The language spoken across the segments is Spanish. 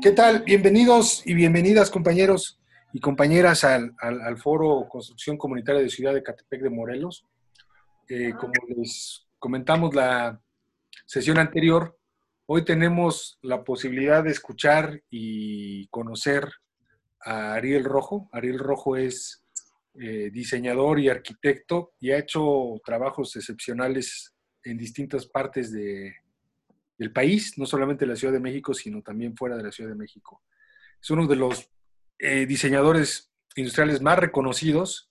¿Qué tal? Bienvenidos y bienvenidas compañeros y compañeras al, foro Construcción Comunitaria de Ciudad de Catepec de Morelos. Eh, como les comentamos la sesión anterior, hoy tenemos la posibilidad de escuchar y conocer a Ariel Rojo. Ariel Rojo es eh, diseñador y arquitecto y ha hecho trabajos excepcionales en distintas partes de, del país, no solamente en la Ciudad de México, sino también fuera de la Ciudad de México. Es uno de los eh, diseñadores industriales más reconocidos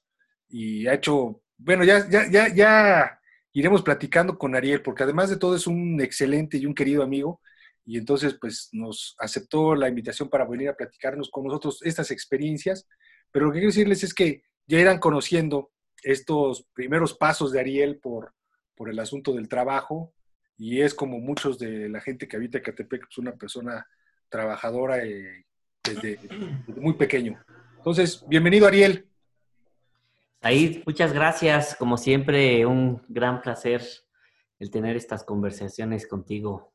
y ha hecho, bueno, ya, ya, ya, ya iremos platicando con Ariel, porque además de todo es un excelente y un querido amigo, y entonces pues nos aceptó la invitación para venir a platicarnos con nosotros estas experiencias, pero lo que quiero decirles es que ya irán conociendo estos primeros pasos de Ariel por, por el asunto del trabajo, y es como muchos de la gente que habita Catepec, es una persona trabajadora eh, desde, muy pequeño. Entonces, bienvenido Ariel. Ahí, muchas gracias. Como siempre, un gran placer el tener estas conversaciones contigo.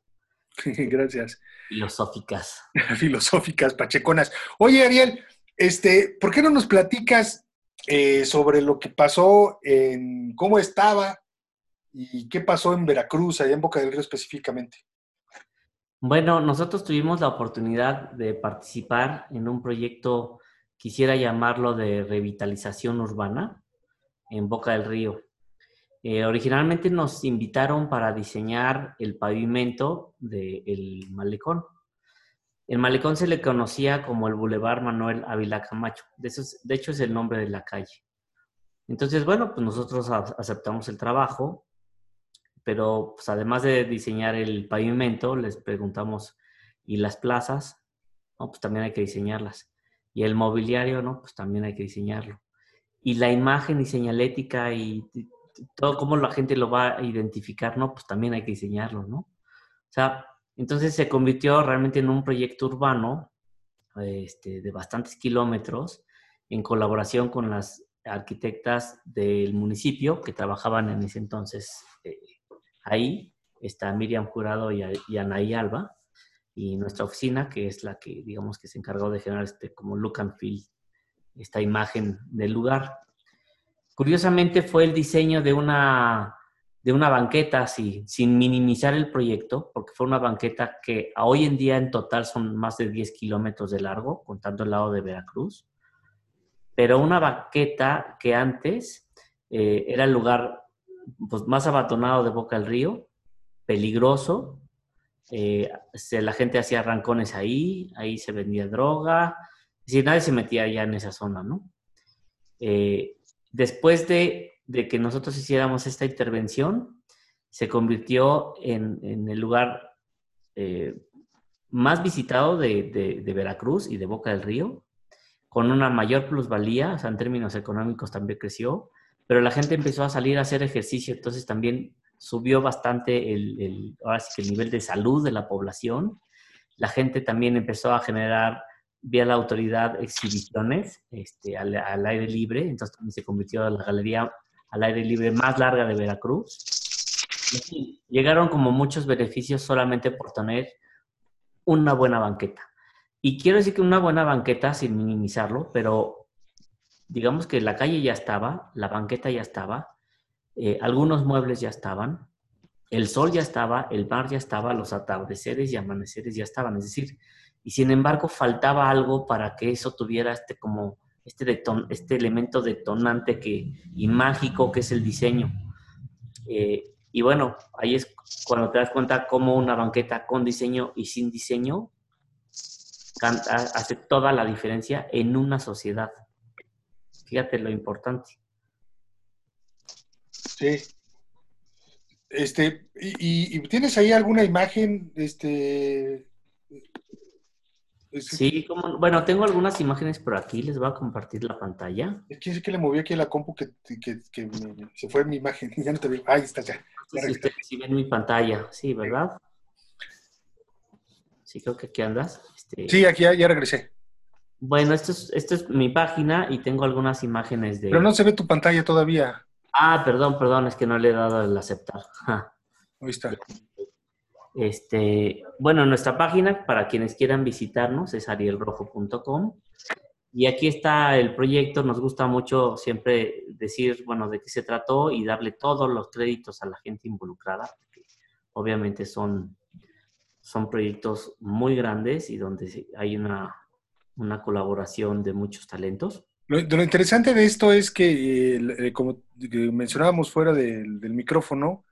gracias. Filosóficas. Filosóficas, pacheconas. Oye, Ariel, este, ¿por qué no nos platicas eh, sobre lo que pasó en cómo estaba ¿Y qué pasó en Veracruz, allá en Boca del Río específicamente? Bueno, nosotros tuvimos la oportunidad de participar en un proyecto, quisiera llamarlo de revitalización urbana en Boca del Río. Eh, originalmente nos invitaron para diseñar el pavimento del malecón. El malecón se le conocía como el Boulevard Manuel Ávila Camacho. De, de hecho, es el nombre de la calle. Entonces, bueno, pues nosotros aceptamos el trabajo pero pues, además de diseñar el pavimento, les preguntamos, ¿y las plazas? No, pues también hay que diseñarlas. Y el mobiliario, ¿no? Pues también hay que diseñarlo. Y la imagen y señalética y todo cómo la gente lo va a identificar, ¿no? Pues también hay que diseñarlo, ¿no? O sea, entonces se convirtió realmente en un proyecto urbano este, de bastantes kilómetros en colaboración con las arquitectas del municipio que trabajaban en ese entonces eh, Ahí está Miriam Jurado y, Anaí Alba, y nuestra oficina, que es la que, digamos, que se encargó de generar este como look and feel, esta imagen del lugar. Curiosamente fue el diseño de una, de una banqueta así, sin minimizar el proyecto, porque fue una banqueta que hoy en día en total son más de 10 kilómetros de largo, contando el lado de Veracruz, pero una banqueta que antes eh, era el lugar pues, más abatonado de Boca del Río, peligroso. Eh, la gente hacía arrancones ahí, ahí se vendía droga, es nadie se metía ya en esa zona, ¿no? Eh, después de, que nosotros hiciéramos esta intervención, se convirtió en, el lugar eh, más visitado de, de, Veracruz y de Boca del Río, con una mayor plusvalía, o sea, en términos económicos también creció, pero la gente empezó a salir a hacer ejercicio, entonces también subió bastante el, ahora sí que el nivel de salud de la población. La gente también empezó a generar vía la autoridad exhibiciones este, al, aire libre, entonces también se convirtió en la galería al aire libre más larga de Veracruz. llegaron como muchos beneficios solamente por tener una buena banqueta. Y quiero decir que una buena banqueta, sin minimizarlo, pero digamos que la calle ya estaba, la banqueta ya estaba, eh, algunos muebles ya estaban, el sol ya estaba, el mar ya estaba, los atardeceres y amaneceres ya estaban, es decir, y sin embargo faltaba algo para que eso tuviera este como este, este elemento detonante que, y mágico que es el diseño. Eh, y bueno, ahí es cuando te das cuenta cómo una banqueta con diseño y sin diseño hace toda la diferencia en una sociedad. Fíjate lo importante. Sí. Este, y, tienes ahí alguna imagen, este. Sí, como, bueno, tengo algunas imágenes por aquí, les voy a compartir la pantalla. Es que, que le moví aquí a la compu que, se fue mi imagen, ya no te veo. Ahí está ya. sí, ven mi pantalla, sí, ¿verdad? Sí, creo que aquí andas. Este... Sí, aquí ya regresé. Bueno, esto es, esto es mi página y tengo algunas imágenes de... Pero no se ve tu pantalla todavía. Ah, perdón, perdón, es que no le he dado el aceptar. Ahí está. Este, bueno, nuestra página, para quienes quieran visitarnos, es arielrojo.com. Y aquí está el proyecto. Nos gusta mucho siempre decir, bueno, de qué se trató y darle todos los créditos a la gente involucrada, porque obviamente son, son proyectos muy grandes y donde hay una, una colaboración de muchos talentos. Lo, interesante de esto es que, eh, como mencionábamos fuera del, micrófono,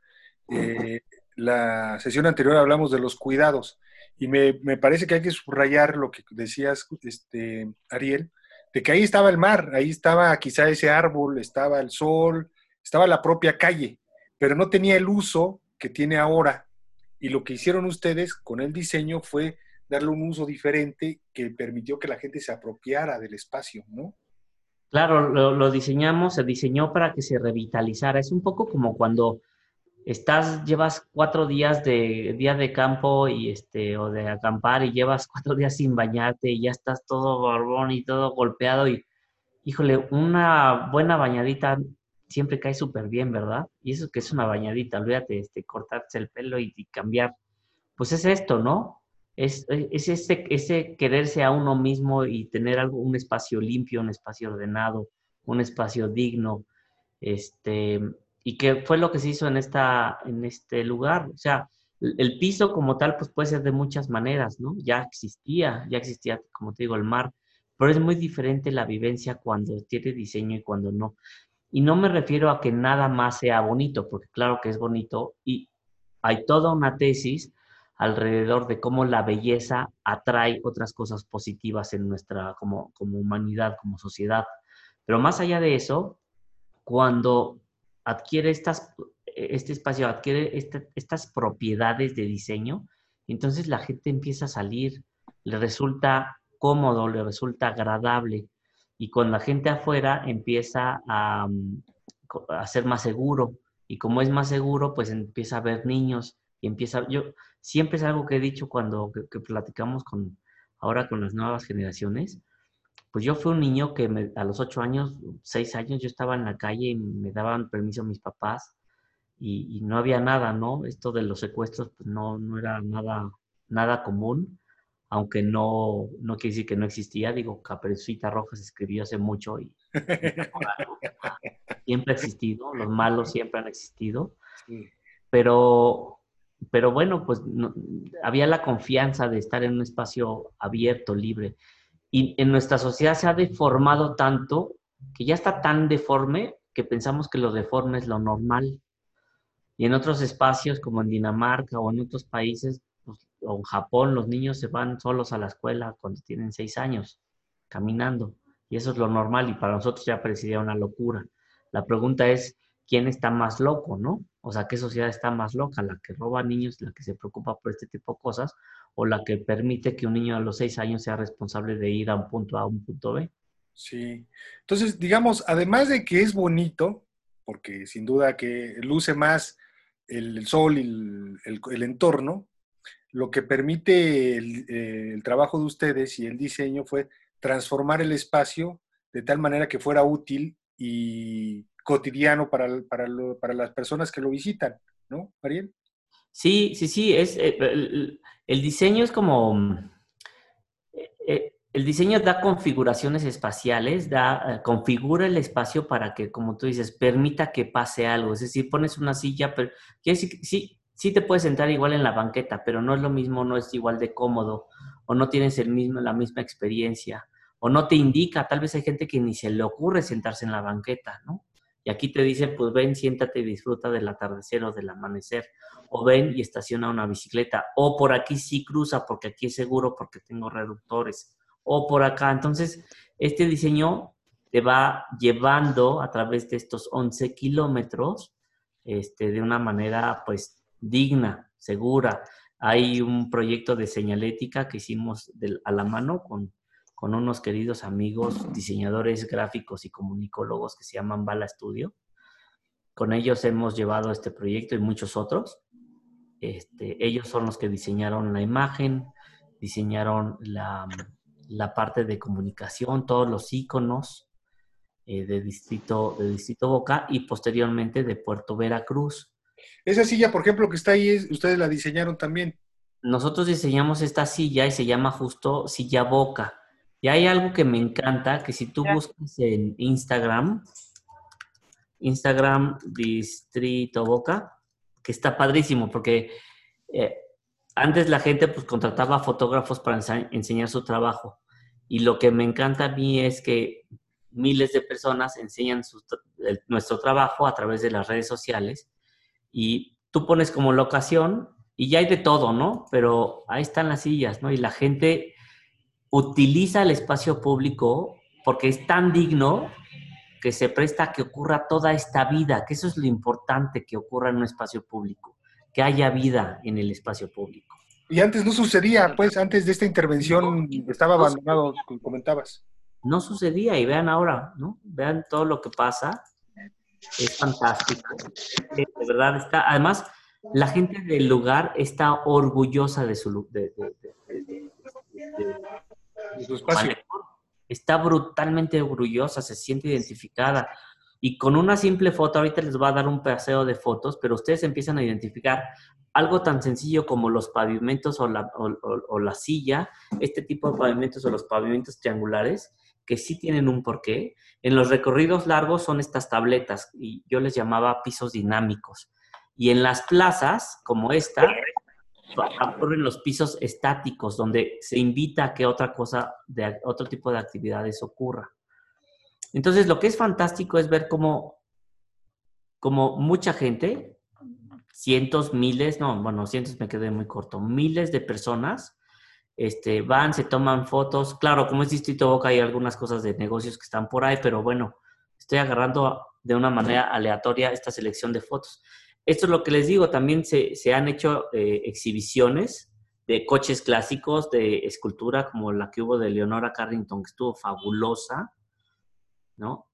eh, la sesión anterior hablamos de los cuidados y me, parece que hay que subrayar lo que decías, este, Ariel, de que ahí estaba el mar, ahí estaba quizá ese árbol, estaba el sol, estaba la propia calle, pero no tenía el uso que tiene ahora. Y lo que hicieron ustedes con el diseño fue darle un uso diferente que permitió que la gente se apropiara del espacio, ¿no? Claro, lo, diseñamos, se diseñó para que se revitalizara. Es un poco como cuando estás, llevas cuatro días de día de campo y este, o de acampar y llevas cuatro días sin bañarte y ya estás todo barbón y todo golpeado y, híjole, una buena bañadita siempre cae súper bien, ¿verdad? Y eso que es una bañadita, olvídate, este, cortarse el pelo y, cambiar. Pues es esto, ¿no? Es, es ese, ese quererse a uno mismo y tener algo, un espacio limpio, un espacio ordenado, un espacio digno, este, y que fue lo que se hizo en, esta, en este lugar. O sea, el piso como tal, pues puede ser de muchas maneras, ¿no? Ya existía, ya existía, como te digo, el mar, pero es muy diferente la vivencia cuando tiene diseño y cuando no. Y no me refiero a que nada más sea bonito, porque claro que es bonito y hay toda una tesis alrededor de cómo la belleza atrae otras cosas positivas en nuestra, como, como humanidad, como sociedad. Pero más allá de eso, cuando adquiere estas, este espacio, adquiere este, estas propiedades de diseño, entonces la gente empieza a salir, le resulta cómodo, le resulta agradable. Y con la gente afuera empieza a, mm, a, ser más seguro. Y como es más seguro, pues empieza a ver niños y empieza... Yo siempre es algo que he dicho cuando que platicamos con ahora con las nuevas generaciones, pues yo fui un niño que a los ocho años, seis años, yo estaba en la calle y me daban permiso mis papás y, no había nada, ¿no? Esto de los secuestros, pues no, no era nada, nada común, aunque no, no quiere decir que no existía. Digo, Caperucita Roja se escribió hace mucho y, siempre ha existido, los malos siempre han existido, pero, pero bueno, pues había la confianza de estar en un espacio abierto, libre. Y en nuestra sociedad se ha deformado tanto que ya está tan deforme que pensamos que lo deforme es lo normal. Y en otros espacios como en Dinamarca o en otros países pues, o en Japón, los niños se van solos a la escuela cuando tienen seis años, caminando. Y eso es lo normal y para nosotros ya parecería una locura. La pregunta es, ¿quién está más loco, no? O sea, ¿qué sociedad está más loca? ¿La que roba niños, la que se preocupa por este tipo de cosas? ¿O la que permite que un niño a los seis años sea responsable de ir a un punto A a un punto B? Sí. Entonces, digamos, además de que es bonito, porque sin duda que luce más el sol y el, entorno, lo que permite eh, el trabajo de ustedes y el diseño fue transformar el espacio de tal manera que fuera útil y cotidiano para, para, para las personas que lo visitan, ¿no, Mariel? Sí, sí, sí, es, eh, el, diseño es como, eh, eh, el diseño da configuraciones espaciales, da, configura el espacio para que, como tú dices, permita que pase algo, es decir, pones una silla, pero decir sí, sí te puedes sentar igual en la banqueta, pero no es lo mismo, no es igual de cómodo, o no tienes el mismo, la misma experiencia, o no te indica, tal vez hay gente que ni se le ocurre sentarse en la banqueta, ¿no? Y aquí te dice, pues ven, siéntate y disfruta del atardecer o del amanecer. O ven y estaciona una bicicleta. O por aquí sí cruza porque aquí es seguro porque tengo reductores. O por acá. Entonces, este diseño te va llevando a través de estos 11 kilómetros este, de una manera pues digna, segura. Hay un proyecto de señalética que hicimos a la mano con con unos queridos amigos diseñadores gráficos y comunicólogos que se llaman Bala Studio. Con ellos hemos llevado este proyecto y muchos otros. Este, ellos son los que diseñaron la imagen, diseñaron la, parte de comunicación, todos los iconos eh, de, distrito, de Distrito Boca y posteriormente de Puerto Veracruz. Esa silla, por ejemplo, que está ahí, ustedes la diseñaron también. nosotros diseñamos esta silla y se llama justo silla boca. Y hay algo que me encanta, que si tú buscas en Instagram, Instagram Distrito Boca, que está padrísimo, porque eh, antes la gente pues contrataba fotógrafos para enseñar su trabajo. Y lo que me encanta a mí es que miles de personas enseñan nuestro trabajo a través de las redes sociales y tú pones como locación y ya hay de todo, ¿no? Pero ahí están las sillas, ¿no? Y la gente utiliza el espacio público porque es tan digno que se presta a que ocurra toda esta vida, que eso es lo importante que ocurra en un espacio público, que haya vida en el espacio público. Y antes no sucedía, pues antes de esta intervención estaba abandonado, como comentabas. No sucedía y vean ahora, ¿no? Vean todo lo que pasa. Es fantástico. De verdad está, además, la gente del lugar está orgullosa de su, de, su espacio. Está brutalmente orgullosa, se siente identificada. Y con una simple foto, ahorita les va a dar un paseo de fotos, pero ustedes empiezan a identificar algo tan sencillo como los pavimentos o la, o la silla, este tipo de pavimentos o los pavimentos triangulares, que sí tienen un porqué. En los recorridos largos son estas tabletas y yo les llamaba pisos dinámicos y en las plazas, como esta, ocurren los pisos estáticos, donde se invita a que otra cosa, de otro tipo de actividades ocurra. Entonces, lo que es fantástico es ver cómo, como mucha gente, cientos, miles, no, bueno, cientos me quedé muy corto, miles de personas este, van, se toman fotos. Claro, como es Distrito Boca, hay algunas cosas de negocios que están por ahí, pero bueno, estoy agarrando de una manera aleatoria esta selección de fotos. Esto es lo que les digo, también se, han hecho eh, exhibiciones de coches clásicos de escultura, como la que hubo de Leonora Carrington, que estuvo fabulosa, ¿no?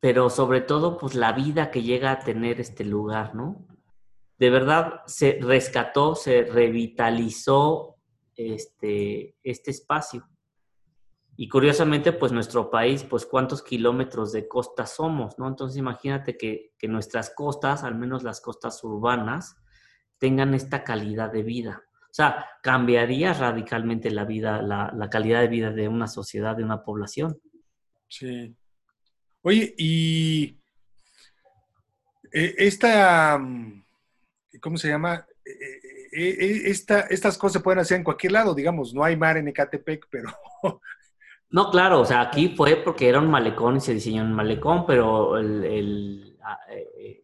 Pero sobre todo, pues la vida que llega a tener este lugar, ¿no? De verdad se rescató, se revitalizó este, este espacio. Y curiosamente, pues nuestro país, pues cuántos kilómetros de costa somos, ¿no? Entonces imagínate que, nuestras costas, al menos las costas urbanas, tengan esta calidad de vida. O sea, cambiaría radicalmente la vida, la, calidad de vida de una sociedad, de una población. Sí. Oye, y eh, esta, mm, ¿cómo se llama? Eh, eh, esta, estas cosas se pueden hacer en cualquier lado, digamos, no hay mar en Ecatepec, pero No, claro, o sea, aquí fue porque era un malecón y se diseñó un malecón, pero el, ah, eh,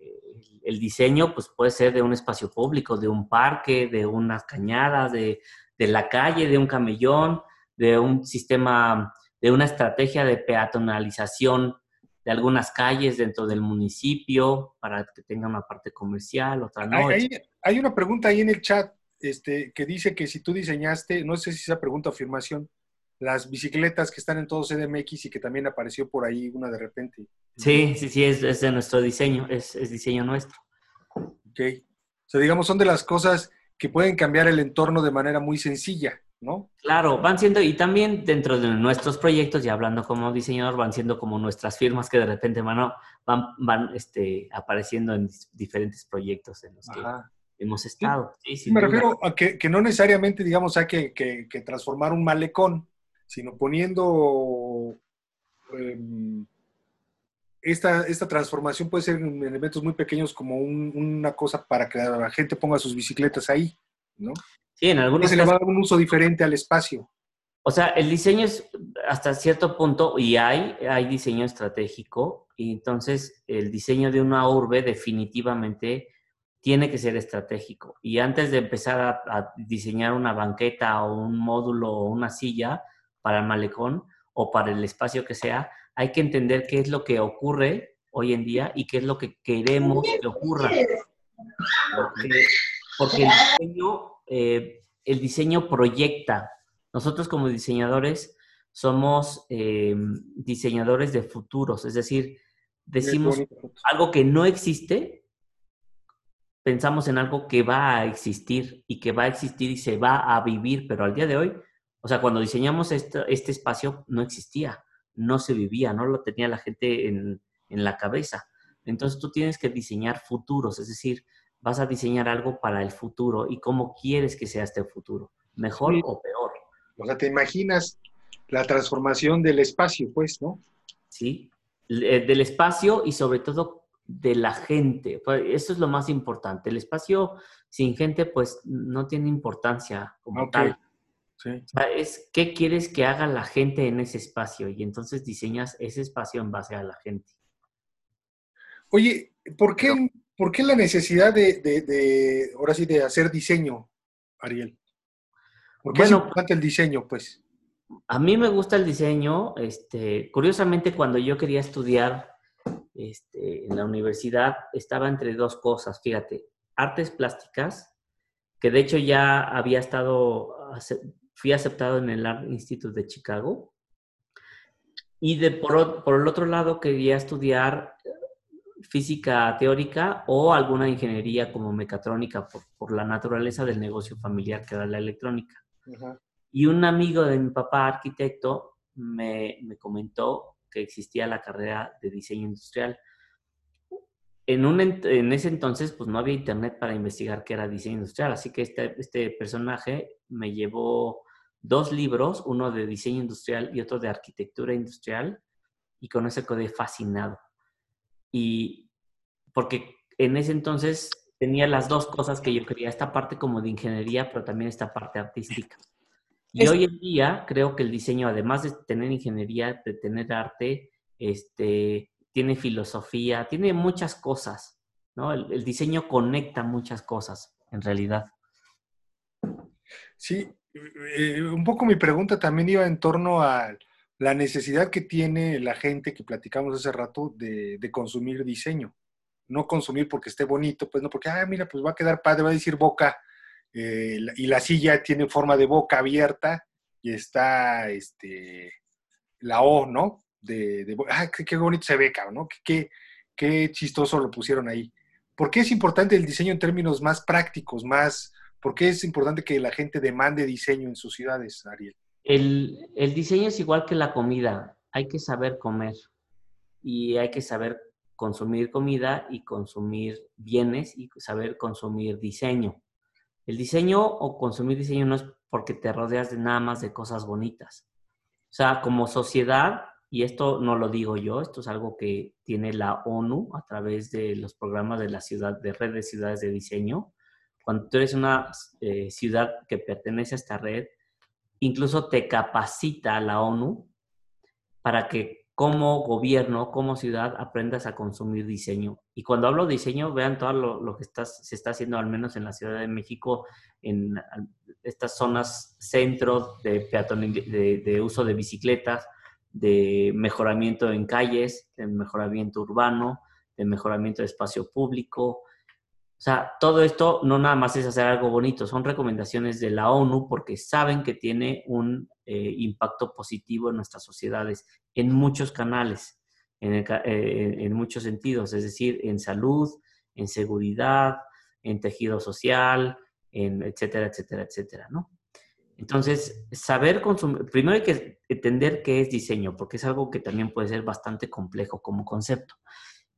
el, diseño pues puede ser de un espacio público, de un parque, de unas cañadas, de, la calle, de un camellón, de un sistema, de una estrategia de peatonalización de algunas calles dentro del municipio para que tenga una parte comercial, otra no. Hay, hay, una pregunta ahí en el chat este, que dice que si tú diseñaste, no sé si esa pregunta o afirmación, las bicicletas que están en todo CDMX y que también apareció por ahí una de repente. Sí, sí, sí, es, de nuestro diseño, es, diseño nuestro. Ok. O sea, digamos, son de las cosas que pueden cambiar el entorno de manera muy sencilla, ¿no? Claro, van siendo, y también dentro de nuestros proyectos, y hablando como diseñador, van siendo como nuestras firmas que de repente van, van, van este, apareciendo en diferentes proyectos en los que hemos estado. Sí, me refiero a que, no necesariamente, digamos, hay que transformar un malecón sino poniendo em, esta, esta, transformación puede ser en elementos muy pequeños como una cosa para que la gente ponga sus bicicletas ahí, ¿no? Sí, en algunos Se le va a dar un uso diferente al espacio. O sea, el diseño es hasta cierto punto, y hay, hay diseño estratégico, y entonces el diseño de una urbe definitivamente tiene que ser estratégico. Y antes de empezar a, a diseñar una banqueta o un módulo o una silla, para el malecón o para el espacio que sea, hay que entender qué es lo que ocurre hoy en día y qué es lo que queremos que ocurra. Porque, eh, el, diseño, proyecta. Nosotros como diseñadores somos eh, diseñadores de futuros, es decir, decimos algo que no existe, pensamos en algo que va a existir y que va a existir y se va a vivir, pero al día de hoy o sea, cuando diseñamos este, este, espacio no existía, no se vivía, no lo tenía la gente en, la cabeza. Entonces tú tienes que diseñar futuros, es decir, vas a diseñar algo para el futuro y cómo quieres que sea este futuro, mejor o peor. O sea, te imaginas la transformación del espacio, pues, ¿no? Sí, eh, del espacio y sobre todo de la gente. Pues, eso es lo más importante. El espacio sin gente, pues, no tiene importancia como tal. Es qué quieres que haga la gente en ese espacio y entonces diseñas ese espacio en base a la gente. Oye, ¿por qué, ¿por qué la necesidad de, ahora sí, de hacer diseño, Ariel? ¿Por qué es importante el diseño, pues? A mí me gusta el diseño. Este, curiosamente, cuando yo quería estudiar este, en la universidad, estaba entre dos cosas, fíjate, artes plásticas, que de hecho ya había estado, fui aceptado en el Art Institute de Chicago, y de, por, por el otro lado quería estudiar física teórica o alguna ingeniería como mecatrónica por, la naturaleza del negocio familiar que era la electrónica. Y un amigo de mi papá, arquitecto, me, comentó que existía la carrera de diseño industrial. En, un, en ese entonces, pues no había internet para investigar qué era diseño industrial, así que este, este personaje me llevó dos libros, uno de diseño industrial y otro de arquitectura industrial, y con ese quedé fascinado. Y porque en ese entonces tenía las dos cosas que yo quería, esta parte como de ingeniería, pero también esta parte artística. Y hoy en día creo que el diseño, además de tener ingeniería, de tener arte, este, tiene filosofía, tiene muchas cosas, ¿no? El, diseño conecta muchas cosas, en realidad. Sí, eh, un poco mi pregunta también iba en torno a la necesidad que tiene la gente que platicamos hace rato de, consumir diseño. No consumir porque esté bonito, pues no porque, ah, mira, pues va a quedar padre, va a decir boca, eh, y la silla tiene forma de boca abierta y está este, la O, ¿no? De, ah, qué, bonito se ve, cabrón, ¿no? Qué, qué, chistoso lo pusieron ahí. ¿Por qué es importante el diseño en términos más prácticos, más, por qué es importante que la gente demande diseño en sus ciudades, Ariel? El, diseño es igual que la comida, hay que saber comer y hay que saber consumir comida y consumir bienes y saber consumir diseño. El diseño o consumir diseño no es porque te rodeas de nada más de cosas bonitas. O sea, como sociedad, y esto no lo digo yo, esto es algo que tiene la ONU a través de los programas de la ciudad, de red de ciudades de diseño. Cuando tú eres una eh, ciudad que pertenece a esta red, incluso te capacita la ONU para que como gobierno, como ciudad, aprendas a consumir diseño. Y cuando hablo de diseño, vean todo lo, que se está haciendo, al menos en la Ciudad de México, en estas zonas centros de, de, de uso de bicicletas, de mejoramiento en calles, de mejoramiento urbano, de mejoramiento de espacio público, sea, todo esto no nada más es hacer algo bonito, son recomendaciones de la ONU porque saben que tiene un eh, impacto positivo en nuestras sociedades, en muchos canales, en, eh, en, muchos sentidos, es decir, en salud, en seguridad, en tejido social, etcétera, etcétera, etcétera, ¿no? Entonces, saber consumir, primero hay que entender qué es diseño, porque es algo que también puede ser bastante complejo como concepto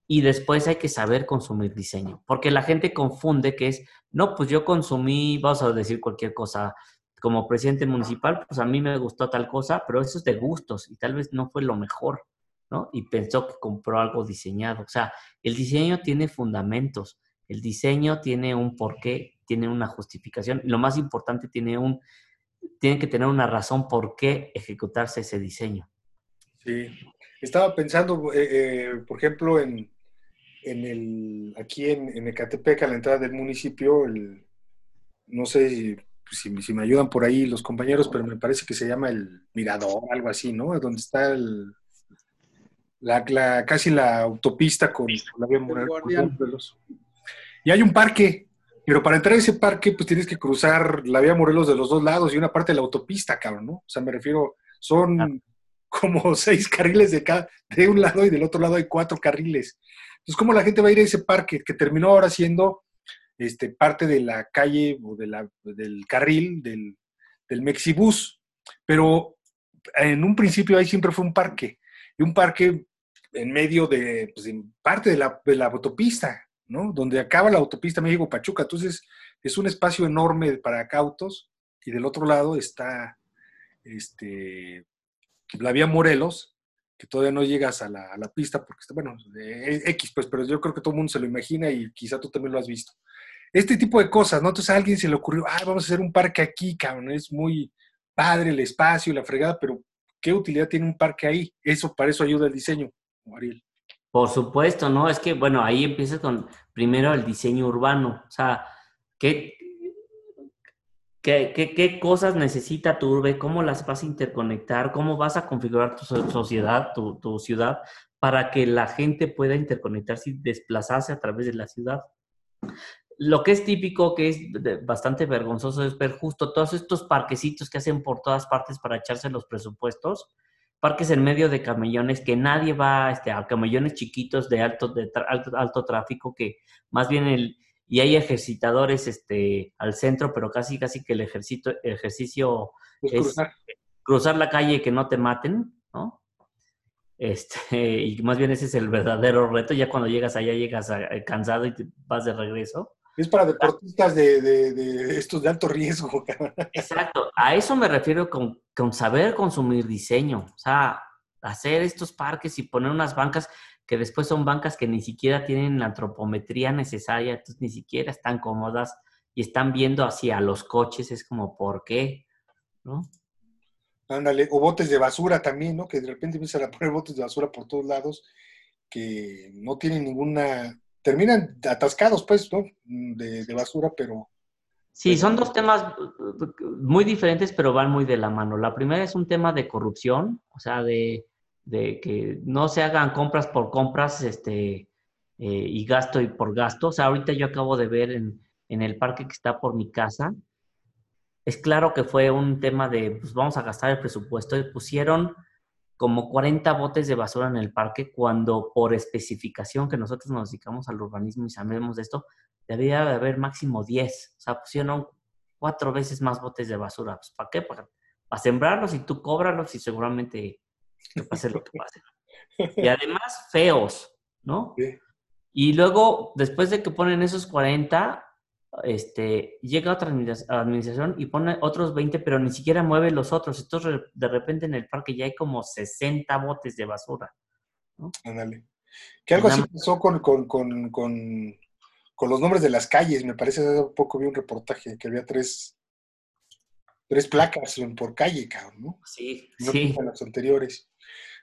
y después hay que saber consumir diseño, porque la gente confunde que es, no, pues yo consumí, vamos a decir cualquier cosa, como presidente municipal, pues a mí me gustó tal cosa, pero eso es de gustos y tal vez no fue lo mejor, ¿no? Y pensó que compró algo diseñado. O sea, el diseño tiene fundamentos, el diseño tiene un porqué, tiene una justificación y lo más importante, tiene un, tiene que tener una razón por qué ejecutarse ese diseño. Sí, estaba pensando, eh, eh, por ejemplo, en, en el, aquí en, en, Ecatepec, a la entrada del municipio, el, no sé si, si, me ayudan por ahí los compañeros, pero me parece que se llama el Mirador, algo así, ¿no? Donde está el, la, casi la autopista con, la vía Morelos. Y hay un parque, pero para entrar a ese parque, pues tienes que cruzar la vía Morelos de los dos lados y una parte de la autopista, cabrón, ¿no? O sea, me refiero, son ah. como seis carriles de cada, de un lado y del otro lado hay cuatro carriles. Entonces, ¿cómo la gente va a ir a ese parque que terminó ahora siendo este, parte de la calle o de la, del carril del, del Mexibus? Pero en un principio ahí siempre fue un parque, y un parque en medio de, pues, en parte de la, de la autopista, ¿no? Donde acaba la autopista México-Pachuca. Entonces, es un espacio enorme para cautos y del otro lado está este, la vía Morelos, que todavía no llegas a la, pista porque bueno, X, pues, pero yo creo que todo el mundo se lo imagina y quizá tú también lo has visto. Este tipo de cosas, ¿no? Entonces a alguien se le ocurrió, ah, vamos a hacer un parque aquí, cabrón, es muy padre el espacio y la fregada, pero ¿qué utilidad tiene un parque ahí? Eso, para eso ayuda el diseño, Ariel. Por supuesto, ¿no? Es que, bueno, ahí empieza con primero el diseño urbano. O sea, ¿qué, qué, qué, cosas necesita tu urbe? ¿Cómo las vas a interconectar? ¿Cómo vas a configurar tu sociedad, tu, tu ciudad, para que la gente pueda interconectarse y desplazarse a través de la ciudad? Lo que es típico, que es bastante vergonzoso, es ver justo todos estos parquecitos que hacen por todas partes para echarse los presupuestos parques en medio de camellones que nadie va este, a camellones chiquitos de alto, de alto, alto, tráfico que más bien el, y hay ejercitadores este, al centro, pero casi casi que el ejercito, ejercicio es cruzar. la calle y que no te maten, ¿no? Este, y más bien ese es el verdadero reto, ya cuando llegas allá llegas cansado y te vas de regreso. Es para deportistas de, de, estos de alto riesgo. Exacto, a eso me refiero con, con, saber consumir diseño, o sea, hacer estos parques y poner unas bancas que después son bancas que ni siquiera tienen la antropometría necesaria, entonces ni siquiera están cómodas y están viendo hacia los coches, es como, ¿por qué? ¿No? Ándale, o botes de basura también, ¿no? Que de repente empiezan a poner botes de basura por todos lados que no tienen ninguna terminan atascados, pues, ¿no? De, basura, pero... Sí, son dos temas muy diferentes, pero van muy de la mano. La primera es un tema de corrupción, o sea, de, que no se hagan compras por compras este, eh, y gasto y por gasto. O sea, ahorita yo acabo de ver en, en el parque que está por mi casa, es claro que fue un tema de, pues vamos a gastar el presupuesto y pusieron como 40 botes de basura en el parque cuando por especificación que nosotros nos dedicamos al urbanismo y sabemos de esto, debería de haber máximo 10. O sea, pusieron cuatro veces más botes de basura. Pues, ¿Para qué? Para, sembrarlos y tú cóbralos y seguramente te pase lo que pase. Y además feos, ¿no? Y luego, después de que ponen esos 40, este, llega otra administración y pone otros 20, pero ni siquiera mueve los otros. Entonces, de repente en el parque ya hay como 60 botes de basura. Ándale. Que algo así pasó con, con, los nombres de las calles. Me parece hace un poco vi un reportaje que había tres, tres placas por calle, cabrón, ¿no? Sí, sí. las anteriores.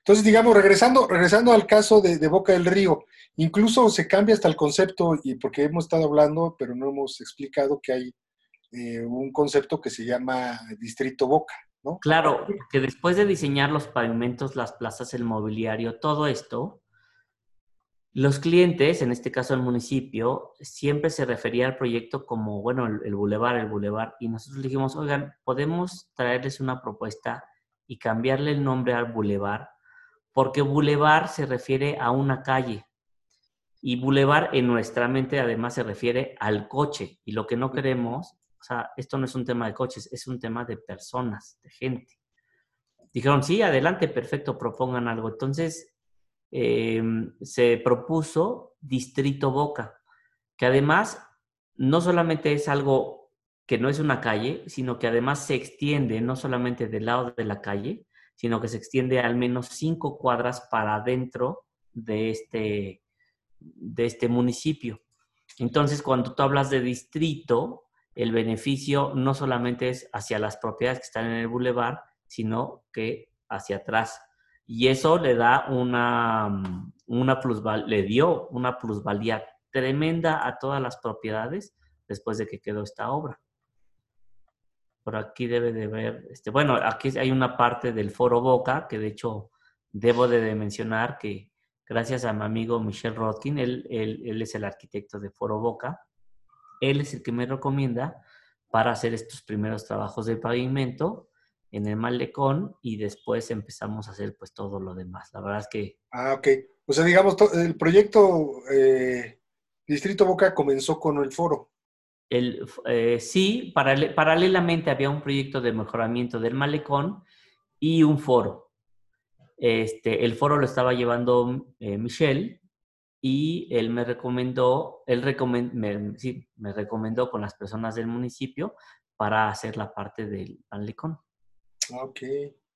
Entonces, digamos, regresando, regresando al caso de, Boca del Río, incluso se cambia hasta el concepto, y porque hemos estado hablando, pero no hemos explicado que hay eh, un concepto que se llama Distrito Boca, ¿no? Claro, que después de diseñar los pavimentos, las plazas, el mobiliario, todo esto, los clientes, en este caso el municipio, siempre se refería al proyecto como, bueno, el, el bulevar, el bulevar, y nosotros dijimos, oigan, podemos traerles una propuesta y cambiarle el nombre al bulevar porque bulevar se refiere a una calle y bulevar en nuestra mente además se refiere al coche y lo que no queremos, o sea, esto no es un tema de coches, es un tema de personas, de gente. Dijeron, sí, adelante, perfecto, propongan algo. Entonces, em, se propuso Distrito Boca, que además no solamente es algo que no es una calle, sino que además se extiende no solamente del lado de la calle, sino que se extiende al menos cinco cuadras para adentro de este, de este municipio. Entonces, cuando tú hablas de distrito, el beneficio no solamente es hacia las propiedades que están en el bulevar, sino que hacia atrás. Y eso le da una, una plusvalía, le dio una plusvalía tremenda a todas las propiedades después de que quedó esta obra por aquí debe de ver, este, bueno, aquí hay una parte del Foro Boca, que de hecho debo de mencionar que gracias a mi amigo Michel Rodkin, él, él, es el arquitecto de Foro Boca, él es el que me recomienda para hacer estos primeros trabajos de pavimento en el malecón y después empezamos a hacer pues todo lo demás. La verdad es que... Ah, ok. O sea, digamos, el proyecto eh, Distrito Boca comenzó con el foro. El, eh, sí, paralelamente había un proyecto de mejoramiento del malecón y un foro. Este, el foro lo estaba llevando eh, Michelle y él me recomendó, él me, sí, me recomendó con las personas del municipio para hacer la parte del malecón. Ok.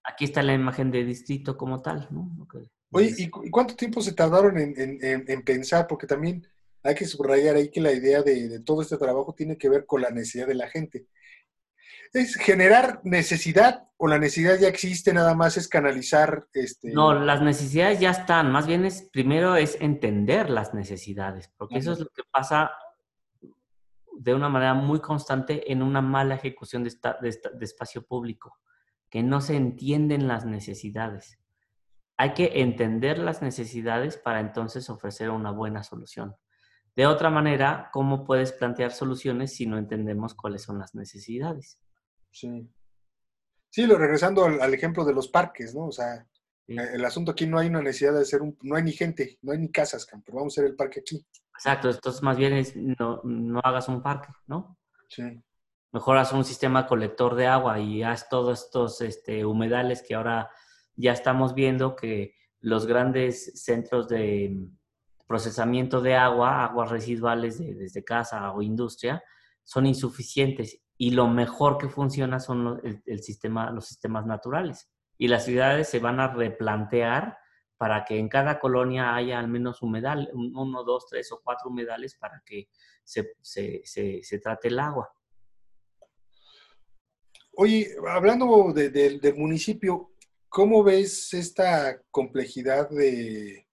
Aquí está la imagen de distrito como tal, ¿no? Oye, ¿y, cuánto tiempo se tardaron en, pensar? Porque también hay que subrayar ahí que la idea de, todo este trabajo tiene que ver con la necesidad de la gente. ¿Es generar necesidad o la necesidad ya existe, nada más es canalizar? Este... No, las necesidades ya están, más bien es, primero es entender las necesidades, porque eso es lo que pasa de una manera muy constante en una mala ejecución de, de espacio público, que no se entienden las necesidades. Hay que entender las necesidades para entonces ofrecer una buena solución. De otra manera, ¿cómo puedes plantear soluciones si no entendemos cuáles son las necesidades? Sí. Sí, lo, regresando al, ejemplo de los parques, ¿no? O sea, eh, el asunto aquí no hay una necesidad de hacer un, no hay ni gente, no hay ni casas, pero vamos a hacer el parque aquí. Exacto, entonces más bien es no, no hagas un parque, ¿no? Sí. Mejor haz un sistema colector de agua y haz todos estos este, humedales que ahora ya estamos viendo que los grandes centros de procesamiento de agua, aguas residuales desde casa o industria, son insuficientes y lo mejor que funciona son el, sistema, los sistemas naturales. Y las ciudades se van a replantear para que en cada colonia haya al menos humedal, uno, dos, tres o cuatro humedales para que se, se, trate el agua. Oye, hablando del municipio, ¿cómo ves esta complejidad de,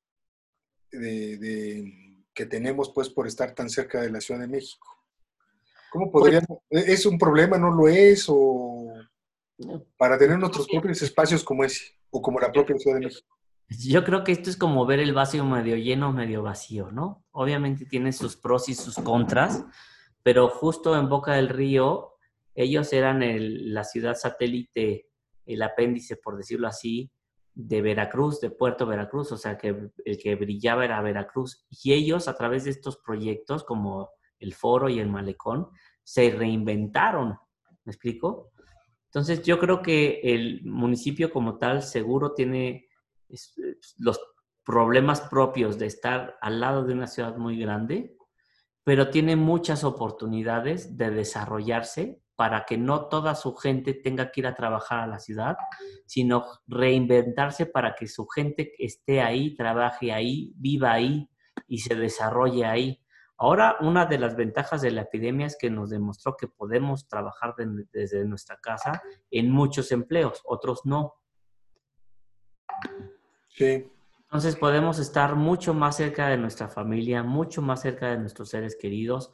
de, que tenemos pues por estar tan cerca de la Ciudad de México? ¿Cómo podríamos? ¿Es un problema, no lo es? ¿O para tener nuestros propios espacios como ese? ¿O como la propia Ciudad de México? Yo creo que esto es como ver el vaso medio lleno, medio vacío, ¿no? Obviamente tiene sus pros y sus contras, pero justo en Boca del Río, ellos eran la ciudad satélite, el apéndice, por decirlo así, de Veracruz, de Puerto Veracruz, o sea que el que brillaba era Veracruz. Y ellos, a través de estos proyectos como el foro y el malecón, se reinventaron. ¿Me explico? Entonces, yo creo que el municipio como tal seguro tiene los problemas propios de estar al lado de una ciudad muy grande, pero tiene muchas oportunidades de desarrollarse para que no toda su gente tenga que ir a trabajar a la ciudad, sino reinventarse para que su gente esté ahí, trabaje ahí, viva ahí y se desarrolle ahí. Ahora, una de las ventajas de la epidemia es que nos demostró que podemos trabajar desde nuestra casa en muchos empleos, otros no. Sí. Entonces podemos estar mucho más cerca de nuestra familia, mucho más cerca de nuestros seres queridos.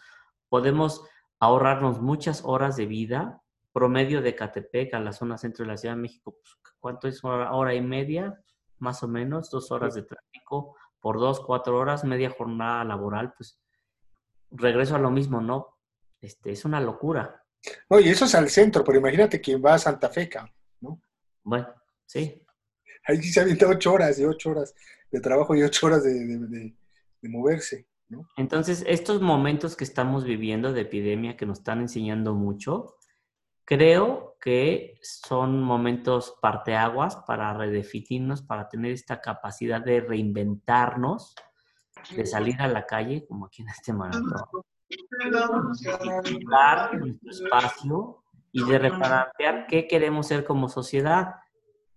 Podemos ahorrarnos muchas horas de vida. Promedio de Catepec a la zona centro de la Ciudad de México, pues, ¿cuánto es? Hora, hora y media, más o menos, dos horas de tráfico por dos, cuatro horas, media jornada laboral, pues regreso a lo mismo, ¿no? Este, es una locura. Oye, eso es al centro, pero imagínate que va a Santa Fe, ¿no? Bueno, sí. Ahí sí se avienta ocho horas y ocho horas de trabajo y ocho horas de, moverse, ¿no? Entonces, estos momentos que estamos viviendo de epidemia que nos están enseñando mucho, creo que son momentos parteaguas para redefinirnos, para tener esta capacidad de reinventarnos, de salir a la calle, como aquí en este maratón, de nuestro espacio y de replantear qué queremos ser como sociedad.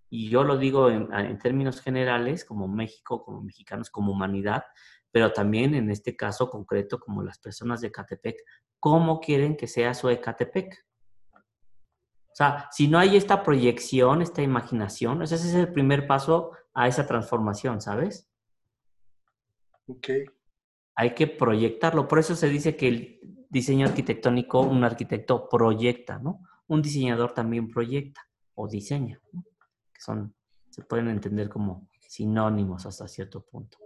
Y yo lo digo en, en, términos generales, como México, como mexicanos, como humanidad, pero también en este caso concreto, como las personas de Catepec, ¿cómo quieren que sea su Ecatepec? O sea, si no hay esta proyección, esta imaginación, ese es el primer paso a esa transformación, ¿sabes? Ok. Hay que proyectarlo. Por eso se dice que el diseño arquitectónico, un arquitecto proyecta, ¿no? Un diseñador también proyecta o diseña, ¿no? que son, se pueden entender como sinónimos hasta cierto punto.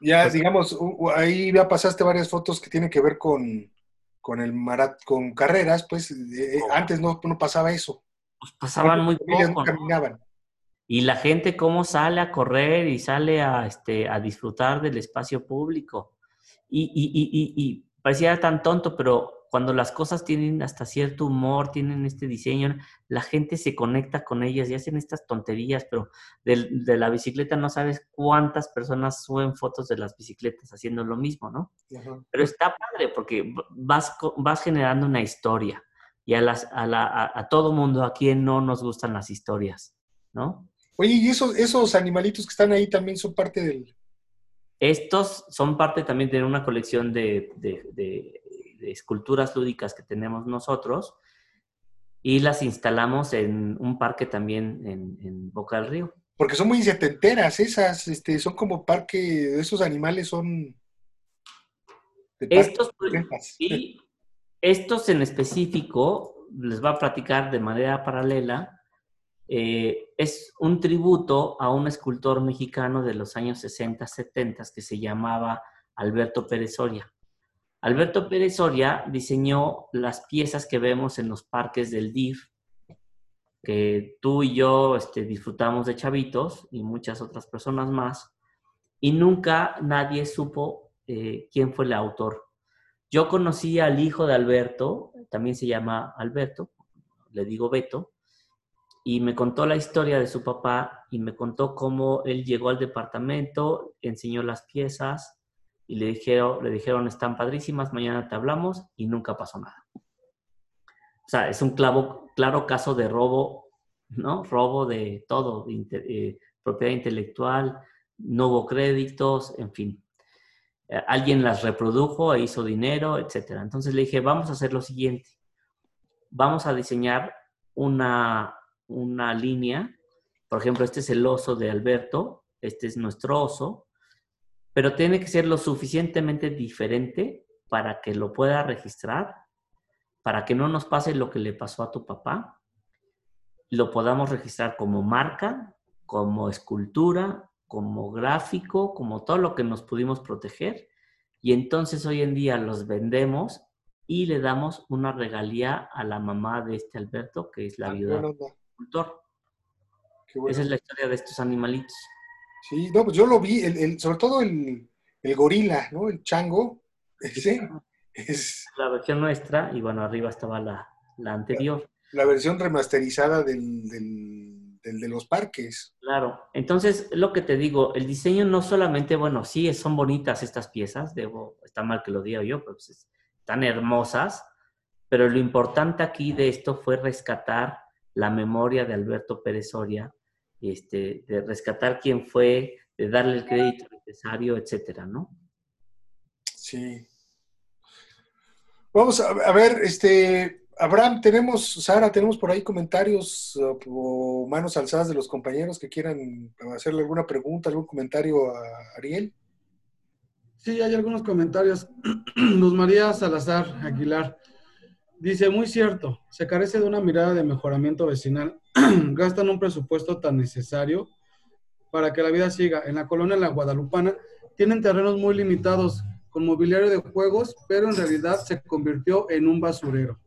Ya, pues digamos, ahí ya pasaste varias fotos que tienen que ver con, con el marat, con carreras, pues eh, antes no, no, pasaba eso. Pues pasaban muy poco. No caminaban. Y la gente cómo sale a correr y sale a, este, a disfrutar del espacio público. Y, y, y, y parecía tan tonto, pero cuando las cosas tienen hasta cierto humor, tienen este diseño, la gente se conecta con ellas y hacen estas tonterías, pero de, la bicicleta no sabes cuántas personas suben fotos de las bicicletas haciendo lo mismo, ¿no? Pero está padre porque vas, vas generando una historia y a, las, a, la, a, todo mundo, a quien no nos gustan las historias, ¿no? Oye, ¿y esos, esos animalitos que están ahí también son parte del, estos son parte también de una colección de, esculturas lúdicas que tenemos nosotros y las instalamos en un parque también en, Boca del Río. Porque son muy setenteras esas, este, son como parque, esos animales son... estos, y estos en específico, les va a platicar de manera paralela, eh, es un tributo a un escultor mexicano de los años 60, 70 que se llamaba Alberto Pérez Soria. Alberto Pérez Soria diseñó las piezas que vemos en los parques del DIF, que tú y yo este, disfrutamos de chavitos y muchas otras personas más, y nunca nadie supo eh, quién fue el autor. Yo conocí al hijo de Alberto, también se llama Alberto, le digo Beto, y me contó la historia de su papá y me contó cómo él llegó al departamento, enseñó las piezas y le dijeron, le dijeron están padrísimas, mañana te hablamos y nunca pasó nada. O sea, es un clavo, claro caso de robo, ¿no? Robo de todo, eh, propiedad intelectual, no hubo créditos, en fin. Eh, alguien las reprodujo e hizo dinero, etc. Entonces le dije, vamos a hacer lo siguiente. Vamos a diseñar una, una línea. Por ejemplo, este es el oso de Alberto, este es nuestro oso, pero tiene que ser lo suficientemente diferente para que lo pueda registrar, para que no nos pase lo que le pasó a tu papá, lo podamos registrar como marca, como escultura, como gráfico, como todo lo que nos pudimos proteger. Y entonces hoy en día los vendemos y le damos una regalía a la mamá de este Alberto, que es la ah, viuda cultor. Esa es la historia de estos animalitos. Sí, no, pues yo lo vi, el, sobre todo el, gorila, ¿no? El chango, ese es... La versión nuestra, y bueno, arriba estaba la, anterior. La, versión remasterizada del, de los parques. Claro, entonces lo que te digo, el diseño no solamente, bueno, sí, son bonitas estas piezas, debo, está mal que lo diga yo, pero pues están hermosas, pero lo importante aquí de esto fue rescatar la memoria de Alberto Pérez Soria, este, de rescatar quién fue, de darle el crédito necesario, etcétera, ¿no? Sí. Vamos a, ver, este, Abraham, tenemos, Sara, tenemos por ahí comentarios o manos alzadas de los compañeros que quieran hacerle alguna pregunta, algún comentario a Ariel. Sí, hay algunos comentarios. Luz María Salazar Aguilar. Dice, muy cierto, se carece de una mirada de mejoramiento vecinal. Gastan un presupuesto tan necesario para que la vida siga. En la colonia La Guadalupana tienen terrenos muy limitados con mobiliario de juegos, pero en realidad se convirtió en un basurero.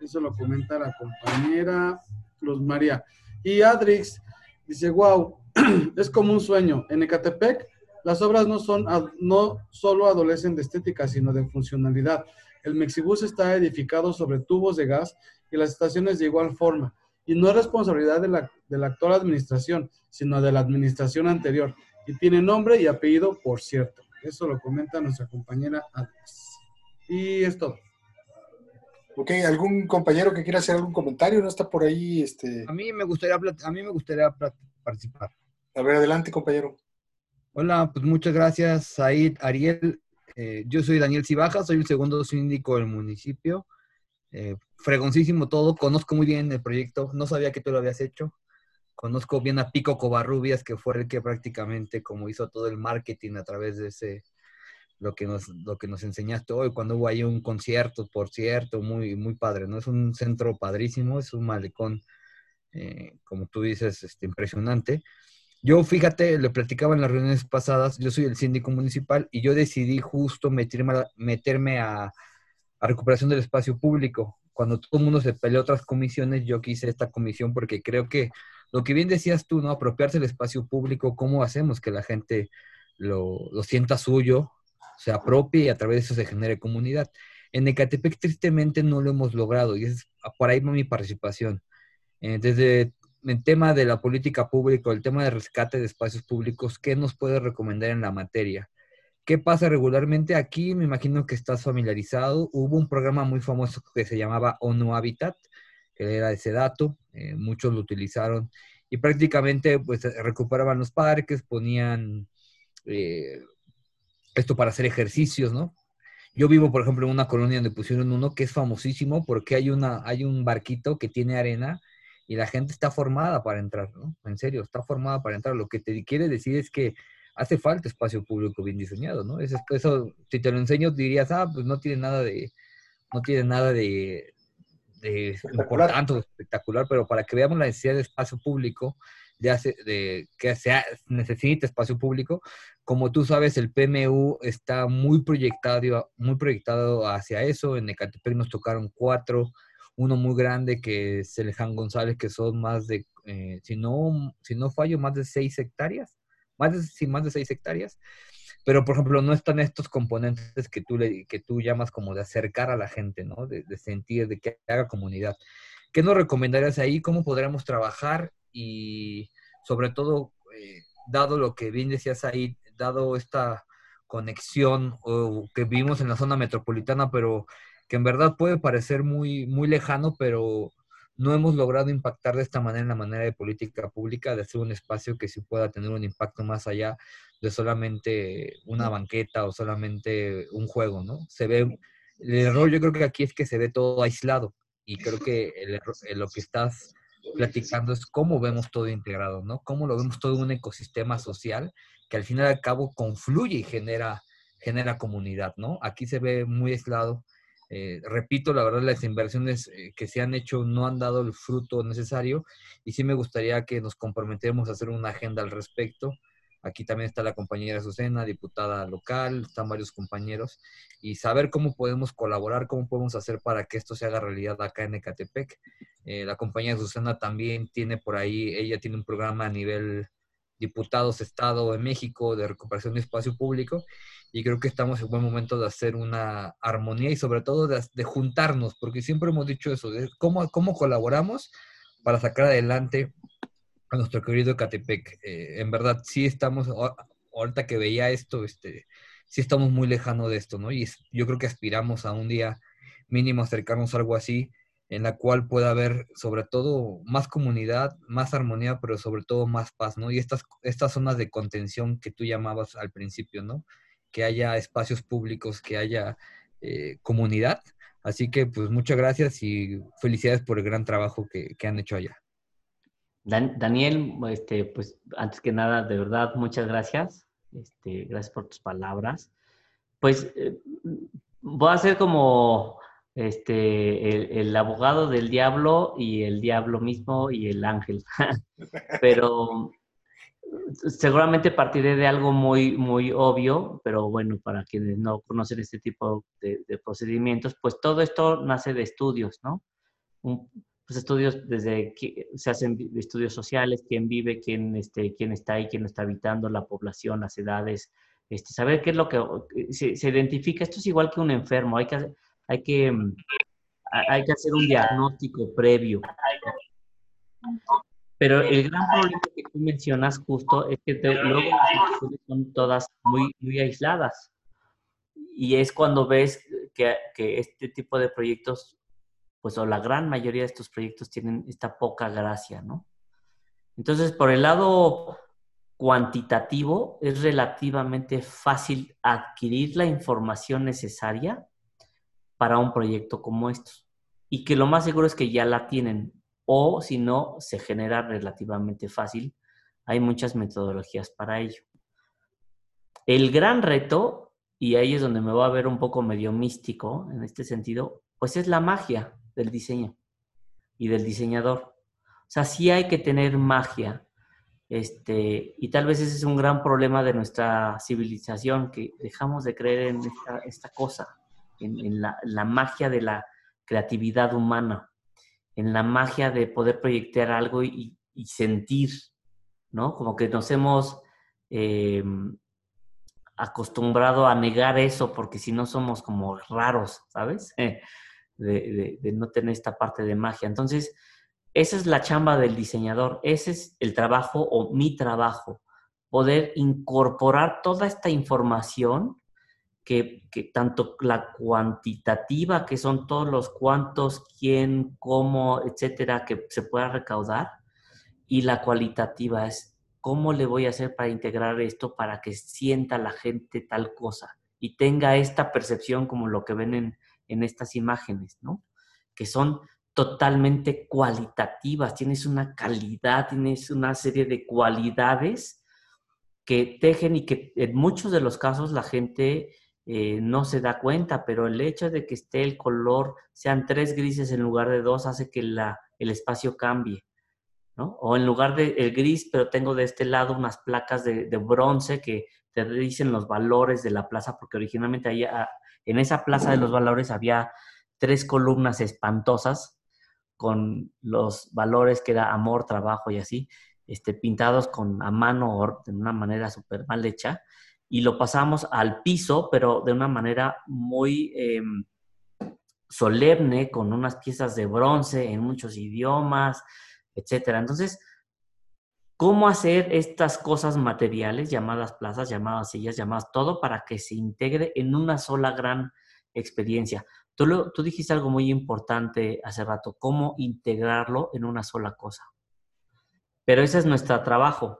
Eso lo comenta la compañera Luz María. Y Adrix dice, wow, es como un sueño. En Ecatepec las obras no, son, no solo adolecen de estética, sino de funcionalidad. El Mexibus está edificado sobre tubos de gas y las estaciones de igual forma. Y no es responsabilidad de la, de la actual administración, sino de la administración anterior. Y tiene nombre y apellido, por cierto. Eso lo comenta nuestra compañera Alex. Y es todo. Ok, ¿algún compañero que quiera hacer algún comentario? ¿No está por ahí? Este... A mí me gustaría, a mí me gustaría participar. A ver, adelante, compañero. Hola, pues muchas gracias, Said, Ariel. Eh, yo soy Daniel Cibaja, soy el segundo síndico del municipio. Eh, fregoncísimo todo, conozco muy bien el proyecto, no sabía que tú lo habías hecho. Conozco bien a Pico Covarrubias, que fue el que prácticamente como hizo todo el marketing a través de ese, lo que nos, lo que nos enseñaste hoy, cuando hubo ahí un concierto, por cierto, muy, muy padre, ¿no? Es un centro padrísimo, es un malecón, eh, como tú dices, este, impresionante. Yo, fíjate, le platicaba en las reuniones pasadas, yo soy el síndico municipal y yo decidí justo meterme a, meterme a, recuperación del espacio público. Cuando todo el mundo se peleó otras comisiones, yo quise esta comisión porque creo que lo que bien decías tú, ¿no? Apropiarse del espacio público, ¿cómo hacemos que la gente lo, lo sienta suyo, se apropie y a través de eso se genere comunidad? En Ecatepec tristemente no lo hemos logrado y es por ahí mi participación. Eh, desde el tema de la política pública, el tema de rescate de espacios públicos, ¿qué nos puede recomendar en la materia? ¿Qué pasa regularmente aquí? Me imagino que estás familiarizado. Hubo un programa muy famoso que se llamaba ONU Habitat, que era ese dato, eh, muchos lo utilizaron y prácticamente pues recuperaban los parques, ponían eh, esto para hacer ejercicios, ¿no? Yo vivo, por ejemplo, en una colonia donde pusieron uno que es famosísimo porque hay, una, hay un barquito que tiene arena y la gente está formada para entrar, ¿no? En serio, está formada para entrar. Lo que te quiere decir es que hace falta espacio público bien diseñado, ¿no? Eso, eso si te lo enseño dirías, ah, pues no tiene nada de, no tiene nada de, de importante o espectacular, pero para que veamos la necesidad de espacio público, de, hace, de que se necesite espacio público, como tú sabes, el PMU está muy proyectado, muy proyectado hacia eso. En Ecatepec nos tocaron cuatro, uno muy grande que es el Jan González, que son más de, eh, si, no, si no fallo, más de seis hectáreas, más de, sí, más de seis hectáreas. Pero, por ejemplo, no están estos componentes que tú, le, que tú llamas como de acercar a la gente, ¿no? De, de sentir, de que haga comunidad. ¿Qué nos recomendarías ahí? ¿Cómo podríamos trabajar? Y sobre todo, eh, dado lo que bien decías ahí, dado esta conexión o que vivimos en la zona metropolitana, pero que en verdad puede parecer muy, muy lejano, pero no hemos logrado impactar de esta manera en la manera de política pública, de hacer un espacio que sí pueda tener un impacto más allá de solamente una banqueta o solamente un juego, ¿no? Se ve, el error yo creo que aquí es que se ve todo aislado y creo que el lo que estás platicando es cómo vemos todo integrado, ¿no? Cómo lo vemos todo un ecosistema social que al final y al cabo confluye y genera, genera comunidad, ¿no? Aquí se ve muy aislado. Eh, repito, la verdad, las inversiones eh, que se han hecho no han dado el fruto necesario y sí me gustaría que nos comprometemos a hacer una agenda al respecto. Aquí también está la compañera Azucena, diputada local, están varios compañeros, y saber cómo podemos colaborar, cómo podemos hacer para que esto se haga realidad acá en Ecatepec. Eh, la compañera Azucena también tiene por ahí, ella tiene un programa a nivel diputados Estado de México de recuperación de espacio público y creo que estamos en buen momento de hacer una armonía y sobre todo de, juntarnos, porque siempre hemos dicho eso, de cómo, cómo colaboramos para sacar adelante a nuestro querido Catepec. Eh, en verdad, sí estamos, ahorita que veía esto, este, sí estamos muy lejanos de esto, ¿no? Y yo creo que aspiramos a un día mínimo acercarnos a algo así en la cual pueda haber sobre todo más comunidad, más armonía, pero sobre todo más paz, ¿no? Y estas, estas zonas de contención que tú llamabas al principio, ¿no? Que haya espacios públicos, que haya eh, comunidad. Así que pues muchas gracias y felicidades por el gran trabajo que, han hecho allá. Daniel, este, pues antes que nada, de verdad, muchas gracias. Este, gracias por tus palabras. Pues eh, voy a hacer como este, el, abogado del diablo y el diablo mismo y el ángel. pero seguramente partiré de algo muy, muy obvio, pero bueno, para quienes no conocen este tipo de, procedimientos, pues todo esto nace de estudios, ¿no? pues estudios desde que se hacen estudios sociales, quién vive, quién, este, quién está ahí, quién está habitando, la población, las edades, este, saber qué es lo que se, se identifica. Esto es igual que un enfermo, hay que hay que, hay que hacer un diagnóstico previo. Pero el gran problema que tú mencionas justo es que luego las son todas muy, muy aisladas. Y es cuando ves que, que, este tipo de proyectos, pues o la gran mayoría de estos proyectos tienen esta poca gracia, ¿no? Entonces, por el lado cuantitativo, es relativamente fácil adquirir la información necesaria para un proyecto como estos. Y que lo más seguro es que ya la tienen o si no, se genera relativamente fácil. Hay muchas metodologías para ello. El gran reto, y ahí es donde me voy a ver un poco medio místico en este sentido, pues es la magia del diseño y del diseñador. O sea, sí hay que tener magia. Este, y tal vez ese es un gran problema de nuestra civilización, que dejamos de creer en esta, esta cosa en, la, magia de la creatividad humana, en la magia de poder proyectar algo y, sentir, ¿no? Como que nos hemos, eh, acostumbrado a negar eso porque si no somos como raros, ¿sabes? De, de, no tener esta parte de magia. Entonces, esa es la chamba del diseñador, ese es el trabajo o mi trabajo, poder incorporar toda esta información que, tanto la cuantitativa, que son todos los cuántos, quién, cómo, etcétera, que se pueda recaudar, y la cualitativa es cómo le voy a hacer para integrar esto para que sienta la gente tal cosa y tenga esta percepción como lo que ven en, en estas imágenes, ¿no? Que son totalmente cualitativas, tienes una calidad, tienes una serie de cualidades que tejen y que en muchos de los casos la gente eh, no se da cuenta, pero el hecho de que esté el color, sean tres grises en lugar de dos, hace que la, el espacio cambie. ¿no? O en lugar de el gris, pero tengo de este lado unas placas de, de bronce que te dicen los valores de la plaza, porque originalmente ahí, ah, en esa plaza de los valores había tres columnas espantosas con los valores que era amor, trabajo y así, este, pintados con a mano de una manera súper mal hecha y lo pasamos al piso, pero de una manera muy em, solemne, con unas piezas de bronce en muchos idiomas, etcétera. Entonces, ¿cómo hacer estas cosas materiales, llamadas plazas, llamadas sillas, llamadas todo, para que se integre en una sola gran experiencia? Tú, tú dijiste algo muy importante hace rato, cómo integrarlo en una sola cosa. Pero ese es nuestro trabajo.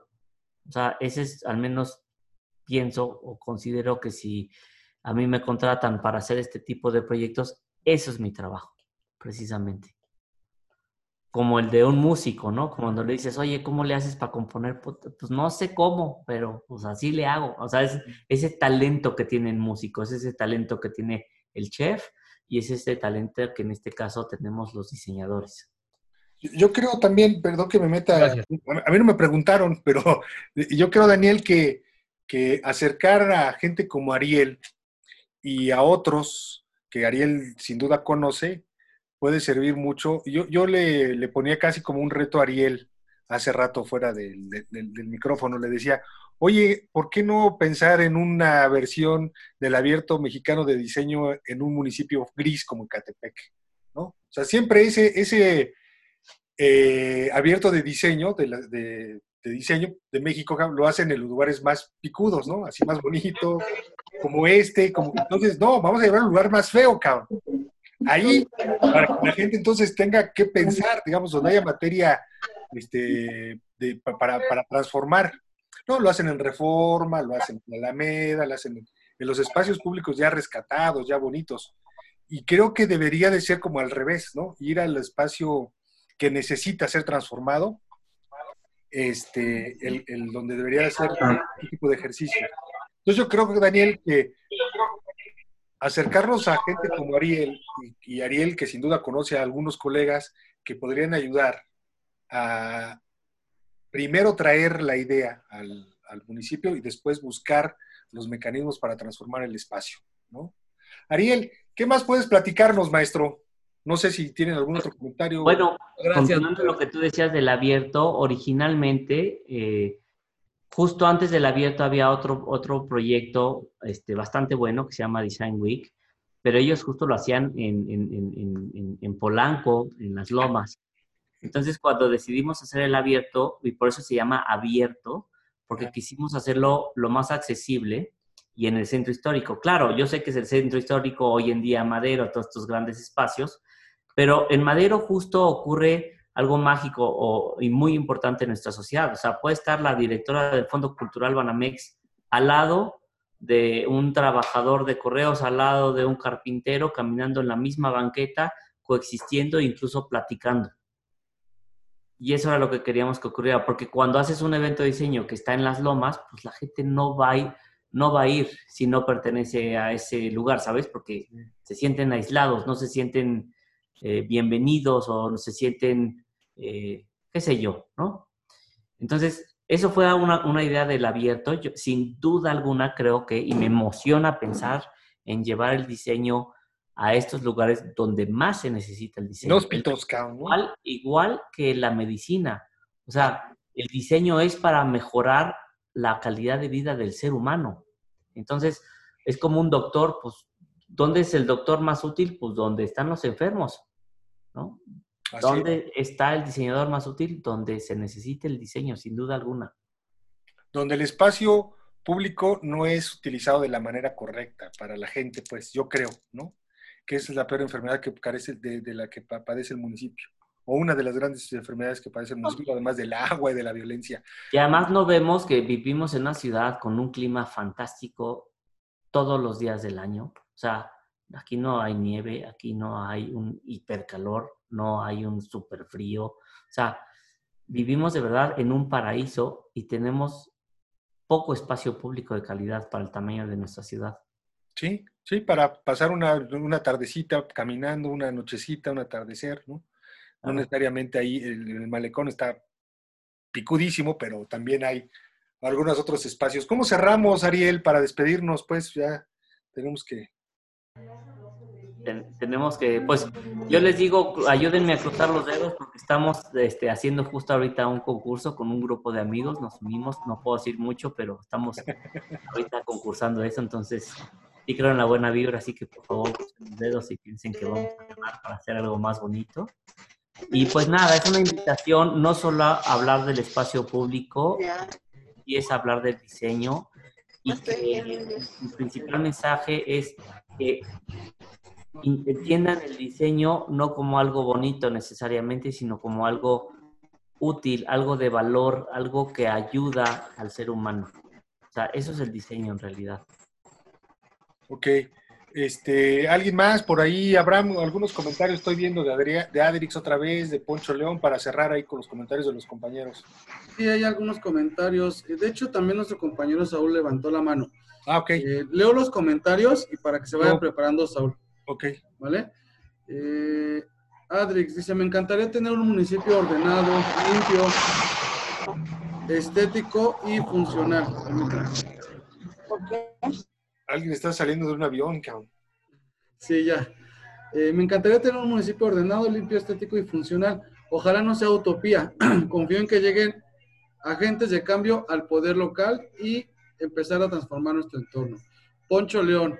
O sea, ese es al menos pienso o considero que si a mí me contratan para hacer este tipo de proyectos, eso es mi trabajo, precisamente. Como el de un músico, ¿no? Como cuando le dices, oye, ¿cómo le haces para componer? Pues no sé cómo, pero pues así le hago. O sea, es ese talento que tienen músicos, es ese talento que tiene el chef y es ese talento que en este caso tenemos los diseñadores. Yo creo también, perdón que me meta, a mí no me preguntaron, pero yo creo, Daniel, que que acercar a gente como Ariel y a otros que Ariel sin duda conoce puede servir mucho. Yo, yo le, le ponía casi como un reto a Ariel hace rato fuera del, del, micrófono, le decía, oye, ¿por qué no pensar en una versión del abierto mexicano de diseño en un municipio gris como Catepec? ¿no? O sea, siempre ese, ese eh, abierto de diseño de, la, de, de diseño de México lo hacen en los lugares más picudos, ¿no? Así más bonito, como este, como entonces, no, vamos a llevar a un lugar más feo, cabrón. Ahí, para que la gente entonces tenga que pensar, digamos, donde haya materia este, de, para, para, transformar. No, lo hacen en Reforma, lo hacen en Alameda, lo hacen en, en los espacios públicos ya rescatados, ya bonitos. Y creo que debería de ser como al revés, ¿no? Ir al espacio que necesita ser transformado este, el, el donde debería ser este tipo de ejercicio. Entonces yo creo que, Daniel, que acercarnos a gente como Ariel y, Ariel, que sin duda conoce a algunos colegas que podrían ayudar a primero traer la idea al, al, municipio y después buscar los mecanismos para transformar el espacio. ¿no? Ariel, ¿qué más puedes platicarnos, maestro? No sé si tienen algún otro comentario. Bueno, continuando lo que tú decías del abierto, originalmente, eh, justo antes del abierto había otro, otro proyecto este, bastante bueno que se llama Design Week, pero ellos justo lo hacían en, en, en, Polanco, en las lomas. Entonces, cuando decidimos hacer el abierto, y por eso se llama abierto, porque quisimos hacerlo lo más accesible y en el centro histórico. Claro, yo sé que es el centro histórico hoy en día Madero, todos estos grandes espacios, pero en Madero justo ocurre algo mágico y muy importante en nuestra sociedad. O sea, puede estar la directora del Fondo Cultural Banamex al lado de un trabajador de correos, al lado de un carpintero, caminando en la misma banqueta, coexistiendo e incluso platicando. Y eso era lo que queríamos que ocurriera, porque cuando haces un evento de diseño que está en las lomas, pues la gente no va a ir, no va a ir si no pertenece a ese lugar, ¿sabes? Porque se sienten aislados, no se sienten eh, bienvenidos o no se sienten, eh, qué sé yo, ¿no? Entonces, eso fue una, una idea del abierto. Yo, sin duda alguna creo que, y me emociona pensar en llevar el diseño a estos lugares donde más se necesita el diseño. Hospitals, igual, igual que la medicina. O sea, el diseño es para mejorar la calidad de vida del ser humano. Entonces, es como un doctor, pues, ¿dónde es el doctor más útil? Pues donde están los enfermos, ¿no? ¿Dónde está el diseñador más útil? Donde se necesite el diseño, sin duda alguna. Donde el espacio público no es utilizado de la manera correcta para la gente, pues yo creo, ¿no? Que esa es la peor enfermedad que carece de, de la que padece el municipio o una de las grandes enfermedades que padece el municipio, además del agua y de la violencia. Y además no vemos que vivimos en una ciudad con un clima fantástico todos los días del año. O sea, aquí no hay nieve, aquí no hay un hipercalor, no hay un super frío. O sea, vivimos de verdad en un paraíso y tenemos poco espacio público de calidad para el tamaño de nuestra ciudad. Sí, sí, para pasar una, una tardecita caminando, una nochecita, un atardecer, ¿no? No necesariamente ahí el, malecón está picudísimo, pero también hay algunos otros espacios. ¿Cómo cerramos, Ariel, para despedirnos? Pues ya tenemos que... tenemos que, pues yo les digo, ayúdenme a cruzar los dedos porque estamos este, haciendo justo ahorita un concurso con un grupo de amigos, nos unimos, no puedo decir mucho, pero estamos ahorita concursando eso, entonces sí creo en la buena vibra, así que por favor crucen los dedos y piensen que vamos a ganar para hacer algo más bonito. Y pues nada, es una invitación no solo a hablar del espacio público, y es hablar del diseño, y que el principal mensaje es que entiendan el diseño no como algo bonito necesariamente, sino como algo útil, algo de valor, algo que ayuda al ser humano. O sea, eso es el diseño en realidad. Ok. Este, ¿Alguien más por ahí? ¿Habrá algunos comentarios? Estoy viendo de, de Adrix otra vez, de Poncho León, para cerrar ahí con los comentarios de los compañeros. Sí, hay algunos comentarios. De hecho, también nuestro compañero Saúl levantó la mano. Ah, ok. Eh, leo los comentarios y para que se vaya preparando Saúl. Ok. ¿Vale? Eh, Adrix dice, me encantaría tener un municipio ordenado, limpio, estético y funcional. Alguien está saliendo de un avión, cabrón. Sí, ya. Eh, me encantaría tener un municipio ordenado, limpio, estético y funcional. Ojalá no sea utopía. Confío en que lleguen agentes de cambio al poder local y empezar a transformar nuestro entorno. Poncho León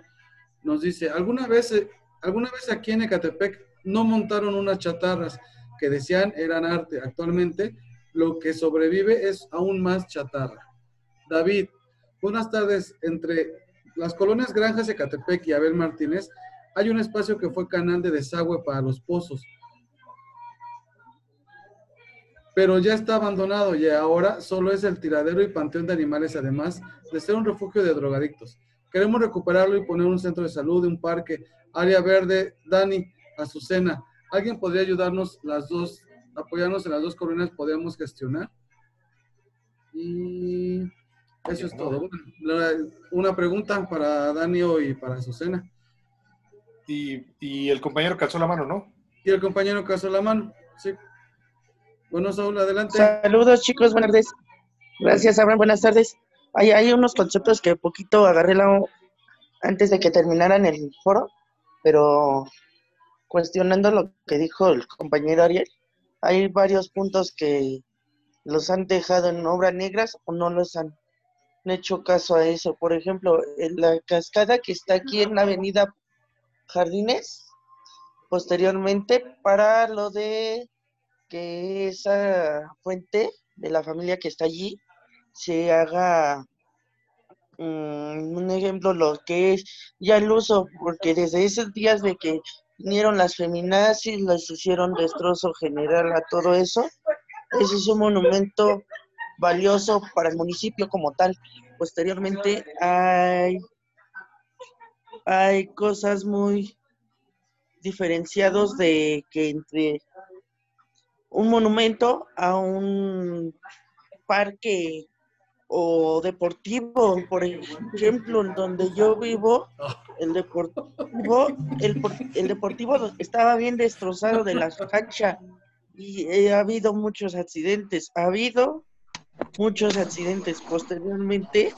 nos dice, ¿alguna vez, eh, alguna vez aquí en Ecatepec no montaron unas chatarras que decían eran arte? Actualmente lo que sobrevive es aún más chatarra. David, buenas tardes. Entre las colonias Granjas de Catepec y Abel Martínez, hay un espacio que fue canal de desagüe para los pozos. Pero ya está abandonado y ahora solo es el tiradero y panteón de animales, además de ser un refugio de drogadictos. Queremos recuperarlo y poner un centro de salud, un parque, área verde. Dani, Azucena, ¿alguien podría ayudarnos las dos, apoyarnos en las dos colonias? ¿Podemos gestionar? Y eso es todo. Una pregunta para Danio y para Azucena. Y, y, el compañero calzó la mano, ¿no? Y el compañero calzó la mano, sí. Bueno, Saúl, adelante. Saludos, chicos, buenas tardes. Gracias, Abraham, buenas tardes. Hay, hay unos conceptos que poquito agarré la, antes de que terminaran el foro, pero cuestionando lo que dijo el compañero Ariel, hay varios puntos que los han dejado en obras negras o no los han hecho caso a eso. Por ejemplo, la cascada que está aquí en la avenida Jardines, posteriormente para lo de que esa fuente de la familia que está allí se haga mm, un ejemplo lo que es ya el uso, porque desde esos días de que vinieron las feminazis, les hicieron destrozo general a todo eso, ese es un monumento valioso para el municipio como tal. Posteriormente hay, hay cosas muy diferenciados de que entre un monumento a un parque o deportivo, por ejemplo, en donde yo vivo, el deportivo, el, el deportivo estaba bien destrozado de la cancha y ha habido muchos accidentes. Ha habido muchos accidentes. Posteriormente,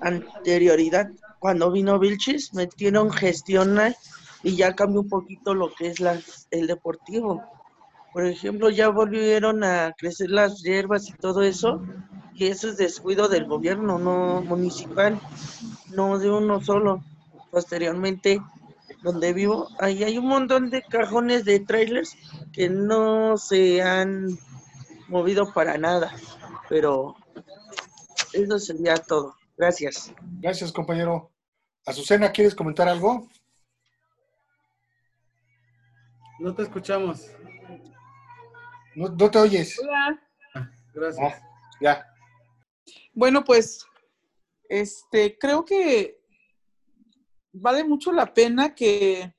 anterioridad, cuando vino Vilchis, metieron gestión y ya cambió un poquito lo que es la, el deportivo. Por ejemplo, ya volvieron a crecer las hierbas y todo eso, y eso es descuido del gobierno, no municipal, no de uno solo. Posteriormente, donde vivo, ahí hay un montón de cajones de trailers que no se han movido para nada, pero eso sería todo. Gracias. Gracias, compañero. Azucena, ¿quieres comentar algo? No te escuchamos. No, no te oyes. Hola. Gracias. Ah, ya. Bueno, pues, este, creo que vale mucho la pena que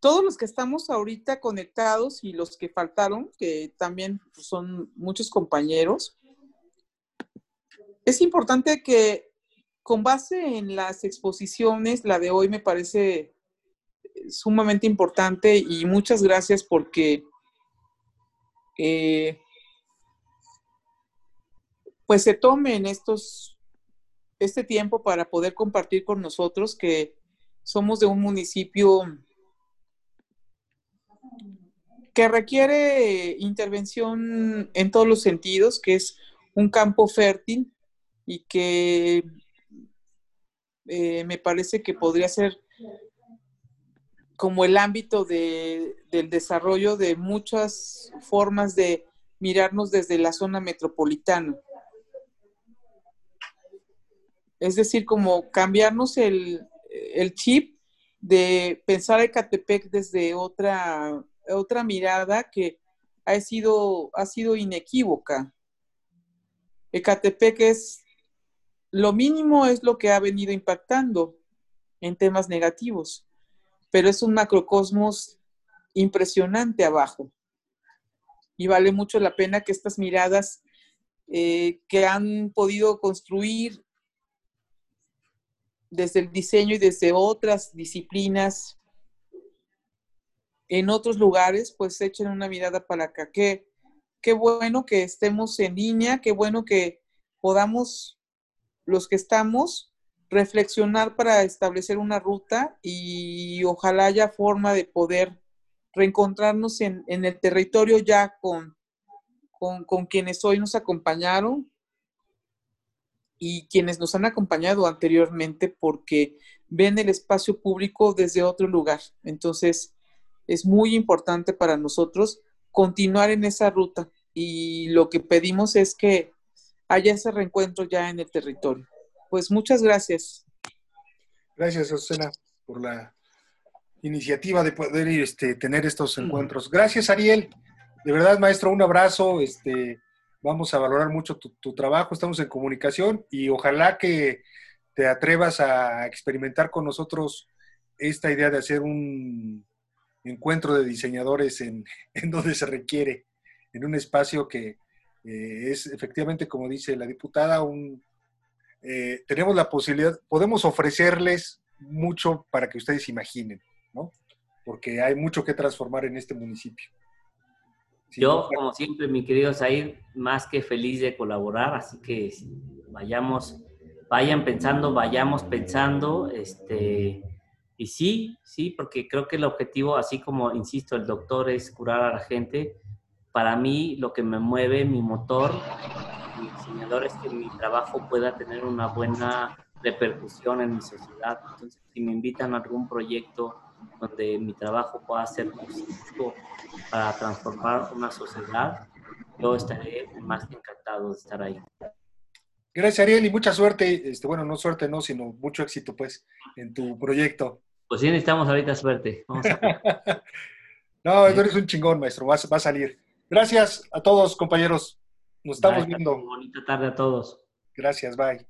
todos los que estamos ahorita conectados y los que faltaron, que también son muchos compañeros, es importante que con base en las exposiciones, la de hoy me parece sumamente importante y muchas gracias porque eh, pues se tomen estos, este tiempo para poder compartir con nosotros que somos de un municipio que requiere intervención en todos los sentidos, que es un campo fértil y que eh, me parece que podría ser como el ámbito de, del desarrollo de muchas formas de mirarnos desde la zona metropolitana. Es decir, como cambiarnos el, el chip de pensar a Ecatepec desde otra, otra mirada que ha sido, ha sido inequívoca. Ecatepec es, lo mínimo es lo que ha venido impactando en temas negativos, pero es un macrocosmos impresionante abajo. Y vale mucho la pena que estas miradas eh, que han podido construir desde el diseño y desde otras disciplinas en otros lugares, pues echen una mirada para acá. Qué, qué bueno que estemos en línea, qué bueno que podamos, los que estamos, reflexionar para establecer una ruta y ojalá haya forma de poder reencontrarnos en, en el territorio ya con, con, con quienes hoy nos acompañaron, y quienes nos han acompañado anteriormente porque ven el espacio público desde otro lugar. Entonces, es muy importante para nosotros continuar en esa ruta y lo que pedimos es que haya ese reencuentro ya en el territorio. Pues muchas gracias. Gracias, Susana, por la iniciativa de poder este, tener estos encuentros. Gracias, Ariel. De verdad, maestro, un abrazo. Este, vamos a valorar mucho tu, trabajo, estamos en comunicación y ojalá que te atrevas a experimentar con nosotros esta idea de hacer un encuentro de diseñadores en, donde se requiere, en un espacio que eh, es efectivamente, como dice la diputada, un, eh, tenemos la posibilidad, podemos ofrecerles mucho para que ustedes imaginen, ¿no? Porque hay mucho que transformar en este municipio. Yo, como siempre, mi querido Zair, más que feliz de colaborar, así que vayamos, vayan pensando, vayamos pensando, este, y sí, sí, porque creo que el objetivo, así como, insisto, el doctor es curar a la gente, para mí lo que me mueve, mi motor, mi diseñador es que mi trabajo pueda tener una buena repercusión en mi sociedad. Entonces, si me invitan a algún proyecto donde mi trabajo pueda ser positivo para transformar una sociedad, yo estaré más que encantado de estar ahí. Gracias, Ariel, y mucha suerte. Este, bueno, no suerte, no, sino mucho éxito, pues, en tu proyecto. Pues sí, necesitamos ahorita suerte. no, eres un chingón, maestro. Va, va, a salir. Gracias a todos, compañeros. Nos estamos bye, viendo. Bonita tarde a todos. Gracias, bye.